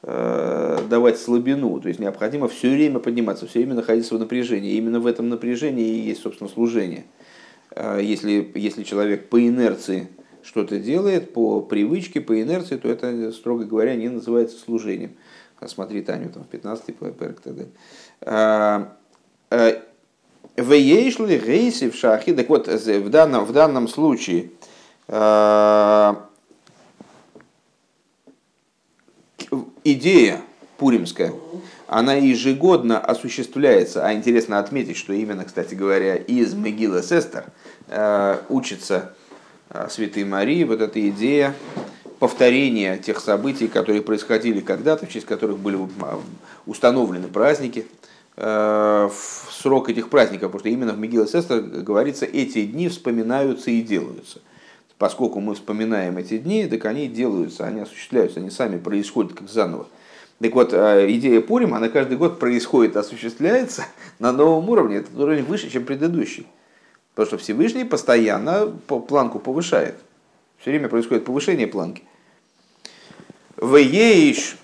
Э, давать слабину, то есть необходимо все время подниматься, все время находиться в напряжении. И именно в этом напряжении и есть, собственно, служение. Э, если, если человек по инерции что-то делает, по привычке, по инерции, то это, строго говоря, не называется служением. Смотри Таню, там, в 15-й перк и так далее. Веешли гейси в шахи. Так вот, в данном, в данном случае э, идея пуримская, она ежегодно осуществляется, а интересно отметить, что именно, кстати говоря, из Мегила Сестер э, учится э, Святой Марии вот эта идея повторение тех событий, которые происходили когда-то, в честь которых были установлены праздники, в срок этих праздников, потому что именно в Мегиле Сестер говорится, эти дни вспоминаются и делаются. Поскольку мы вспоминаем эти дни, так они делаются, они осуществляются, они сами происходят как заново. Так вот, идея Пурим, она каждый год происходит, осуществляется на новом уровне, это уровень выше, чем предыдущий. Потому что Всевышний постоянно планку повышает. Все время происходит повышение планки. В ейш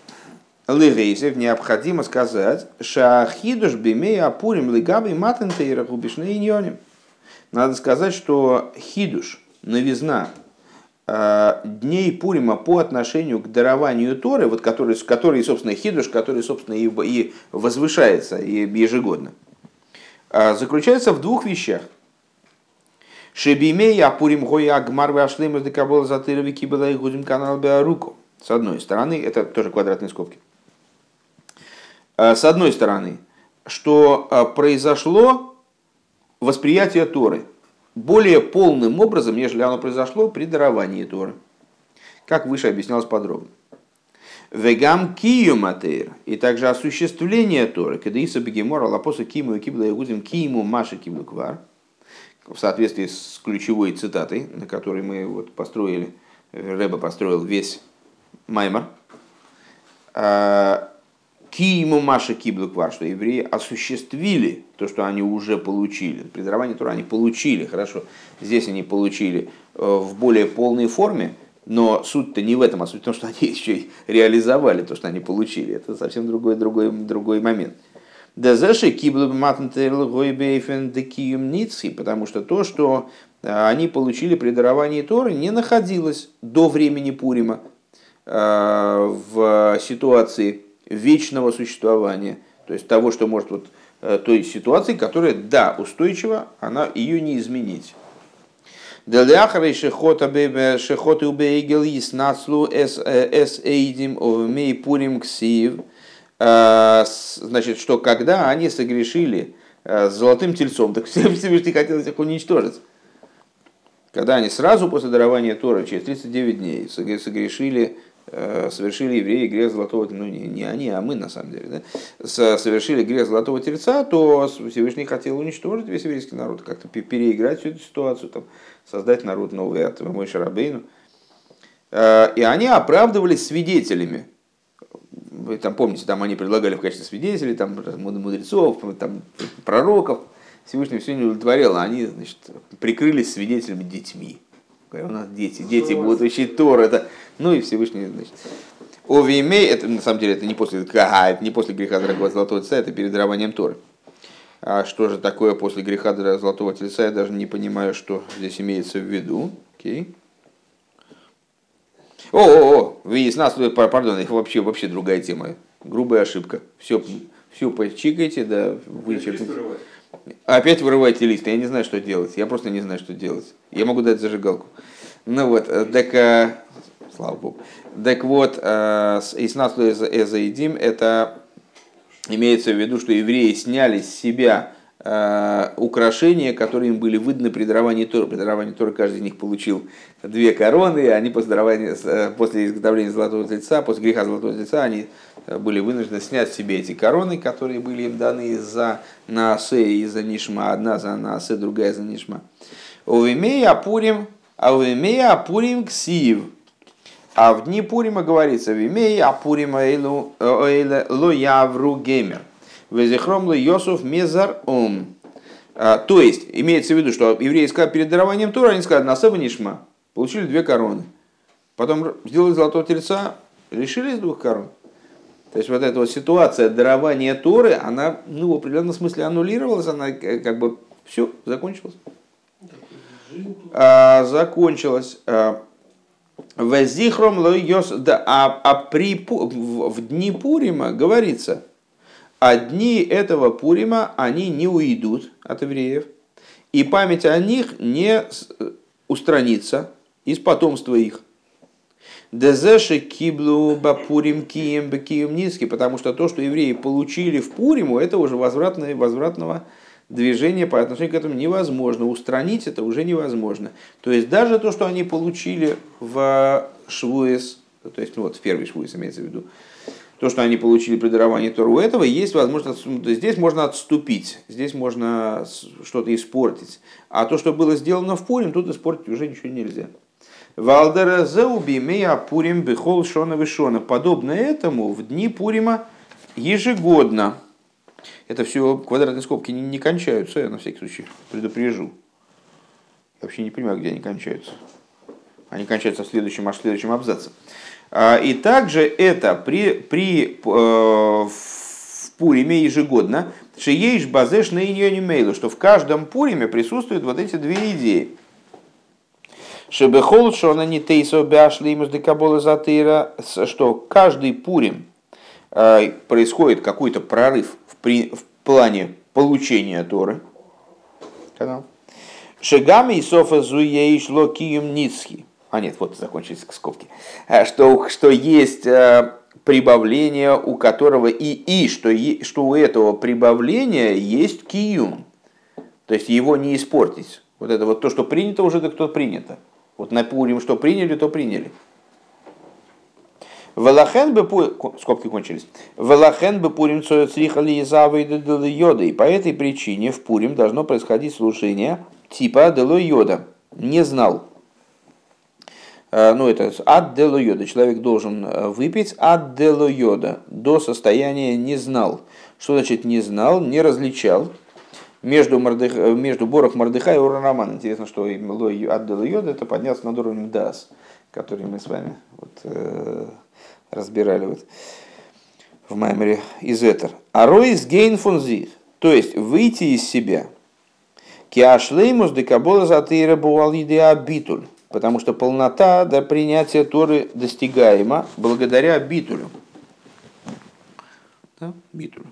лыгейзев необходимо сказать, шахидуш бимей апурим лыгаби матентейра губишны иньоним. Надо сказать, что хидуш, новизна, э, дней Пурима по отношению к дарованию Торы, вот который, который, собственно, хидуш, который, собственно, и, и возвышается ежегодно, э, заключается в двух вещах. Шебимей апурим гоя агмар вашлем из декабола затырови кибела и гудим канал руку. С одной стороны, это тоже квадратные скобки. С одной стороны, что произошло восприятие Торы более полным образом, нежели оно произошло при даровании Торы. Как выше объяснялось подробно. Вегам кию матейр, и также осуществление Торы, когда Иса Бегемор, Алапоса Киму и Кибла Ягудим Киму Маши Киблу Квар – в соответствии с ключевой цитатой, на которой мы вот построили, Рэба построил весь Маймар, Киему Маша Киблуквар, что евреи осуществили то, что они уже получили. При даровании Тура они получили, хорошо. Здесь они получили э, в более полной форме, но суть-то не в этом, а суть в том, что они еще и реализовали то, что они получили. Это совсем другой, другой, другой момент. Дезеши киблу матнтерлгойбейфен декиюмници, потому что то, что э, они получили при даровании Торы, не находилось до времени Пурима э, в ситуации вечного существования, то есть того, что может вот э, той ситуации, которая, да, устойчива, она ее не изменить. Деляхрей шехота шехоты убейгел нацлу эс эйдим овмей пурим ксив – значит, что когда они согрешили э, с золотым тельцом, так Всевышний хотел их уничтожить. Когда они сразу после дарования Тора, через 39 дней, согрешили, э, совершили евреи грех золотого ну не, не они, а мы на самом деле, да, совершили грех золотого тельца, то Всевышний хотел уничтожить весь еврейский народ, как-то переиграть всю эту ситуацию, там, создать народ новый от Мой Шарабейну. И они оправдывались свидетелями вы там помните, там они предлагали в качестве свидетелей, там, мудрецов, там, пророков. Всевышний все не удовлетворил, а они значит, прикрылись свидетелями детьми. У нас дети, дети будут учить Тор, это, ну и Всевышний, значит, Овимей, это на самом деле это не после, а, это не после греха дорогого золотого тельца, это перед дарованием Торы. А что же такое после греха золотого тельца, я даже не понимаю, что здесь имеется в виду. Окей. О, о, о, вы из нас, пардон, их вообще, вообще другая тема. Грубая ошибка. Все, все почикайте, да, вычеркните. Опять вырывайте лист. Я не знаю, что делать. Я просто не знаю, что делать. Я могу дать зажигалку. Ну вот, э, так, э, слава богу. Так вот, э, из нас Эзаидим, это имеется в виду, что евреи сняли с себя украшения, которые им были выданы при даровании Торы. При даровании Торы каждый из них получил две короны, и они после, э, после изготовления золотого тельца, после греха золотого тельца, они э, были вынуждены снять себе эти короны, которые были им даны за Наасе и за Нишма. Одна за Наасе, другая за Нишма. Увимея Апурим, а увимея Апурим Ксив. А в дни Пурима говорится, Вимея Апурим Эйлу Ло Явру Геймер. Везихромлы Йосуф Мезар Ом. А, то есть, имеется в виду, что евреи сказали перед дарованием Тора, они сказали, Насеба Нишма, получили две короны. Потом сделали золотого тельца, лишились двух корон. То есть вот эта вот ситуация дарования Торы, она ну, в определенном смысле аннулировалась, она как бы все, закончилась. А, закончилась. А, Везихром лойос, да, а, а при, в, в дни Пурима говорится – а дни этого Пурима, они не уйдут от евреев, и память о них не устранится из потомства их. Дезеши киблу бапурим кием бекием низкий, потому что то, что евреи получили в Пуриму, это уже возвратное, возвратного движения по отношению к этому невозможно. Устранить это уже невозможно. То есть даже то, что они получили в швуэс, то есть ну, вот в первый швуэс имеется в виду, то, что они получили при даровании Торы, у этого есть возможность, здесь можно отступить, здесь можно что-то испортить. А то, что было сделано в Пурим, тут испортить уже ничего нельзя. Валдера зеубимея Пурим бихол шона вишона. Подобно этому в дни Пурима ежегодно. Это все квадратные скобки не, не кончаются, я на всякий случай предупрежу. Я вообще не понимаю, где они кончаются. Они кончаются в следующем, аж в следующем абзаце. А, и также это при, при, э, в Пуриме ежегодно, шиеш базеш на мейлу, что в каждом Пуриме присутствуют вот эти две идеи. Шебехол шона не тейсо бяшли ему декабола затыра, что каждый Пурим э, происходит какой-то прорыв в, при, в плане получения Торы. Шегами и софа зуеиш локием ницхи а нет, вот закончились скобки, э, что, что есть э, прибавление, у которого и, и что, что у этого прибавления есть киюм. То есть его не испортить. Вот это вот то, что принято, уже так то принято. Вот на Пурим что приняли, то приняли. Велахен бы скобки кончились. Велахен бы Пурим црихали йода. И по этой причине в Пурим должно происходить служение типа дело йода. Не знал. Э, ну это от дело йода, человек должен э, выпить от дело йода, до состояния не знал. Что значит не знал, не различал между, Мордых, э, между Борох Мордыха и Урараман. Интересно, что от дело йода это поднялся над уровнем Дас, который мы с вами вот, э, разбирали вот в Маймере из Этер. А Ройс Гейн фунзи, то есть выйти из себя. Киашлеймус декабола затыра буал идеа битуль потому что полнота до принятия Торы достигаема благодаря битулю. Да? Битулю.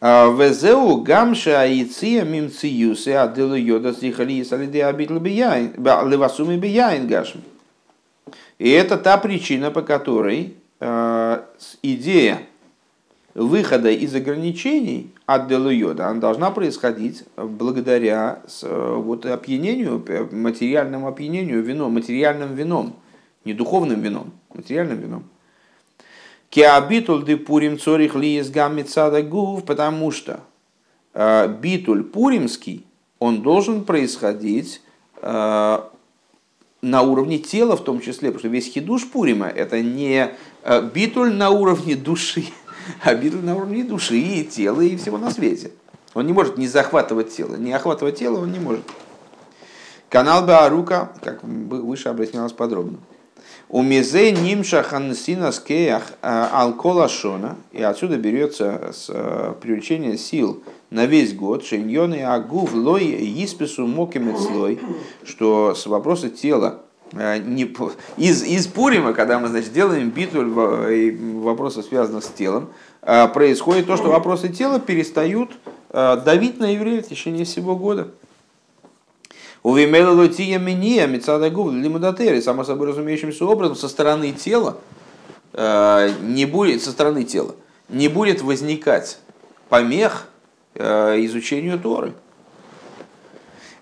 А Везеу гамша аиция мимциюсы аделу йода сихали салиды абитл бияин, левасуми бияин гашм. И это та причина, по которой э, идея выхода из ограничений от делуйода, она должна происходить благодаря вот, опьянению, материальному опьянению вином, материальным вином, не духовным вином, материальным вином. Киабитуль де пурим цорих ли из гув, потому что э, битуль пуримский, он должен происходить э, на уровне тела в том числе, потому что весь хидуш Пурима это не э, битуль на уровне души, обиду на уровне души и тела, и всего на свете. Он не может не захватывать тело, не охватывать тело он не может. Канал Баарука, как выше объяснялось подробно. У мизе нимша хансина скеях э, алкола шона, и отсюда берется с э, привлечение сил на весь год, шеньоны агув лой испису мокимецлой, что с вопроса тела не, из, из Пурима, когда мы значит, делаем битву и вопросы, связанные с телом, э, происходит то, что вопросы тела перестают э, давить на евреев в течение всего года. У Вимелотия Миния Мецадагув Лимудатери, само собой разумеющимся образом, со стороны тела, не будет, со стороны тела, не будет возникать помех изучению Торы.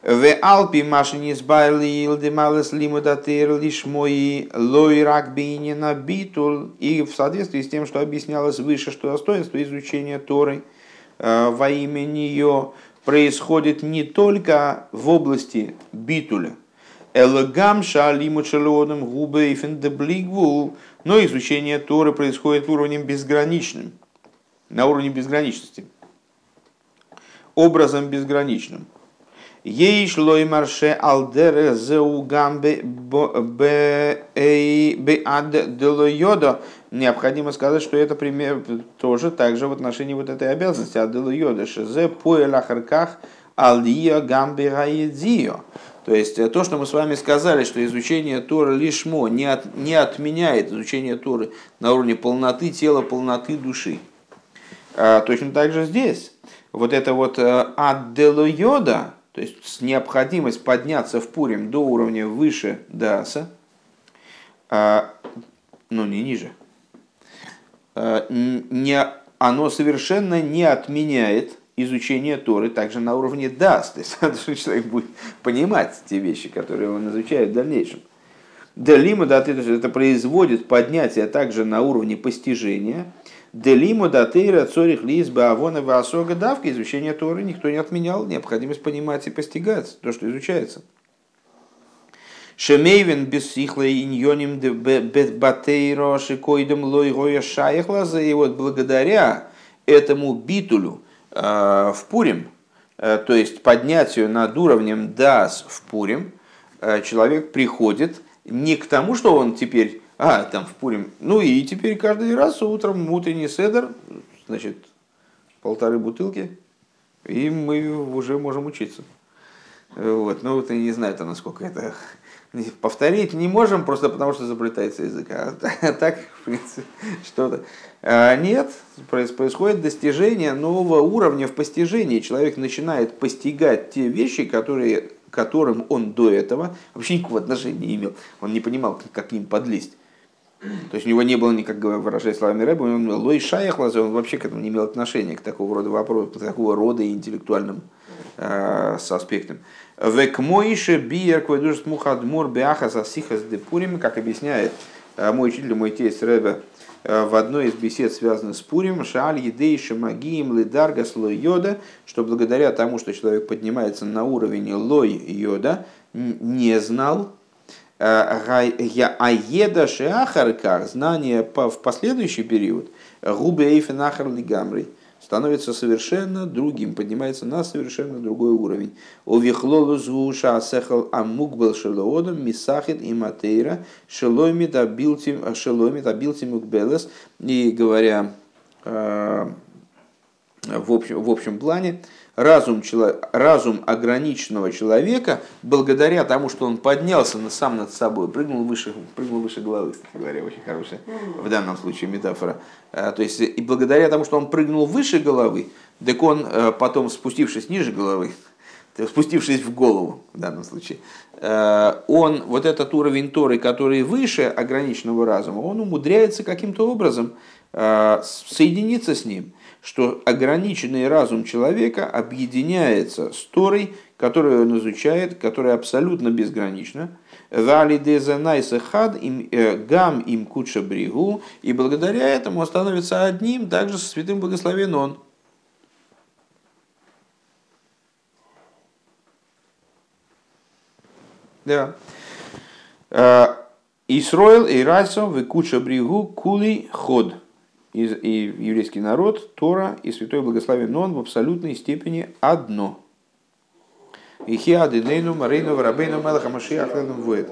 В Алпи машини избавили илдемалес лимудатер лишь мои лойрак на битул. И в соответствии с тем, что объяснялось выше, что достоинство изучения Торы э, во имя нее происходит не только в области битуля, Элагам шалиму шалодом губы и фендеблигвул, но изучение Торы происходит уровнем безграничным, на уровне безграничности, образом безграничным. Ейш лой марше алдер зеу гамбе ад делойода. Необходимо сказать, что это пример тоже также в отношении вот этой обязанности ад делойода. Шезе поэлахарках алдия гамбе гаедзио. То есть э, то, что мы с вами сказали, что изучение Торы лишмо не, от, не отменяет изучение Торы на уровне полноты тела, полноты души. А, точно так же здесь. Вот это вот э, ад делойода, то есть необходимость подняться в Пурим до уровня выше Даса, а, но не ниже, а, не, оно совершенно не отменяет изучение Торы также на уровне Дас. То есть человек будет понимать те вещи, которые он изучает в дальнейшем. Делима, да, это производит поднятие также на уровне постижения. Делиму датейра цорих лизба авона васога давка изучение Торы никто не отменял необходимость понимать и постигать то, что изучается. Шемейвен без сихла иньоним батейро шикойдем лой гоя шайхлаза. И вот благодаря этому битулю э, в Пурим, э, то есть поднятию над уровнем дас в Пурим, э, человек приходит не к тому, что он теперь а, там в Пурим. Ну и теперь каждый раз утром утренний седер, значит, полторы бутылки, и мы уже можем учиться. Вот. Ну, я не знаю, насколько это повторить не можем, просто потому что заплетается язык. А так, в принципе, что-то. А нет, происходит достижение нового уровня в постижении. Человек начинает постигать те вещи, которые, которым он до этого вообще никакого отношения не имел. Он не понимал, как к ним подлезть. То есть у него не было, никак выражая словами Рэба, он лой шаяхлаза, он вообще к этому не имел отношения, к такого рода вопросу, к такого рода интеллектуальным э, с аспектам. Век моише биер кведужит мухадмур беаха засихас депурим, как объясняет э, мой учитель, мой тесть Рэбе, э, в одной из бесед, связанных с Пурим, Шааль Едейши Магиим Лидарга Слой Йода, что благодаря тому, что человек поднимается на уровень Лой Йода, не знал, Аеда шеахаркар, знание в последующий период, губы эйфенахар становится совершенно другим, поднимается на совершенно другой уровень. Овихлолу зуша асехал амукбел шелоодом мисахит и матейра шеломит абилтим шеломит абилтим укбелес. И говоря э, в общем, в общем плане, разум, разум ограниченного человека, благодаря тому, что он поднялся сам над собой, прыгнул выше, прыгнул выше головы, кстати говоря, очень хорошая в данном случае метафора. А, то есть, и благодаря тому, что он прыгнул выше головы, так он э, потом, спустившись ниже головы, спустившись в голову в данном случае, э, он, вот этот уровень Торы, который выше ограниченного разума, он умудряется каким-то образом э, соединиться с ним – что ограниченный разум человека объединяется с Торой, которую он изучает, которая абсолютно безгранична. Э, гам им куча бригу, и благодаря этому он становится одним, также со святым благословен он. Да. Э, Исроил и Райсом в куча бригу кули ход и, и еврейский народ, Тора и Святой Благословен Он в абсолютной степени одно. И хиады нейну марейну варабейну мелаха машиах воет.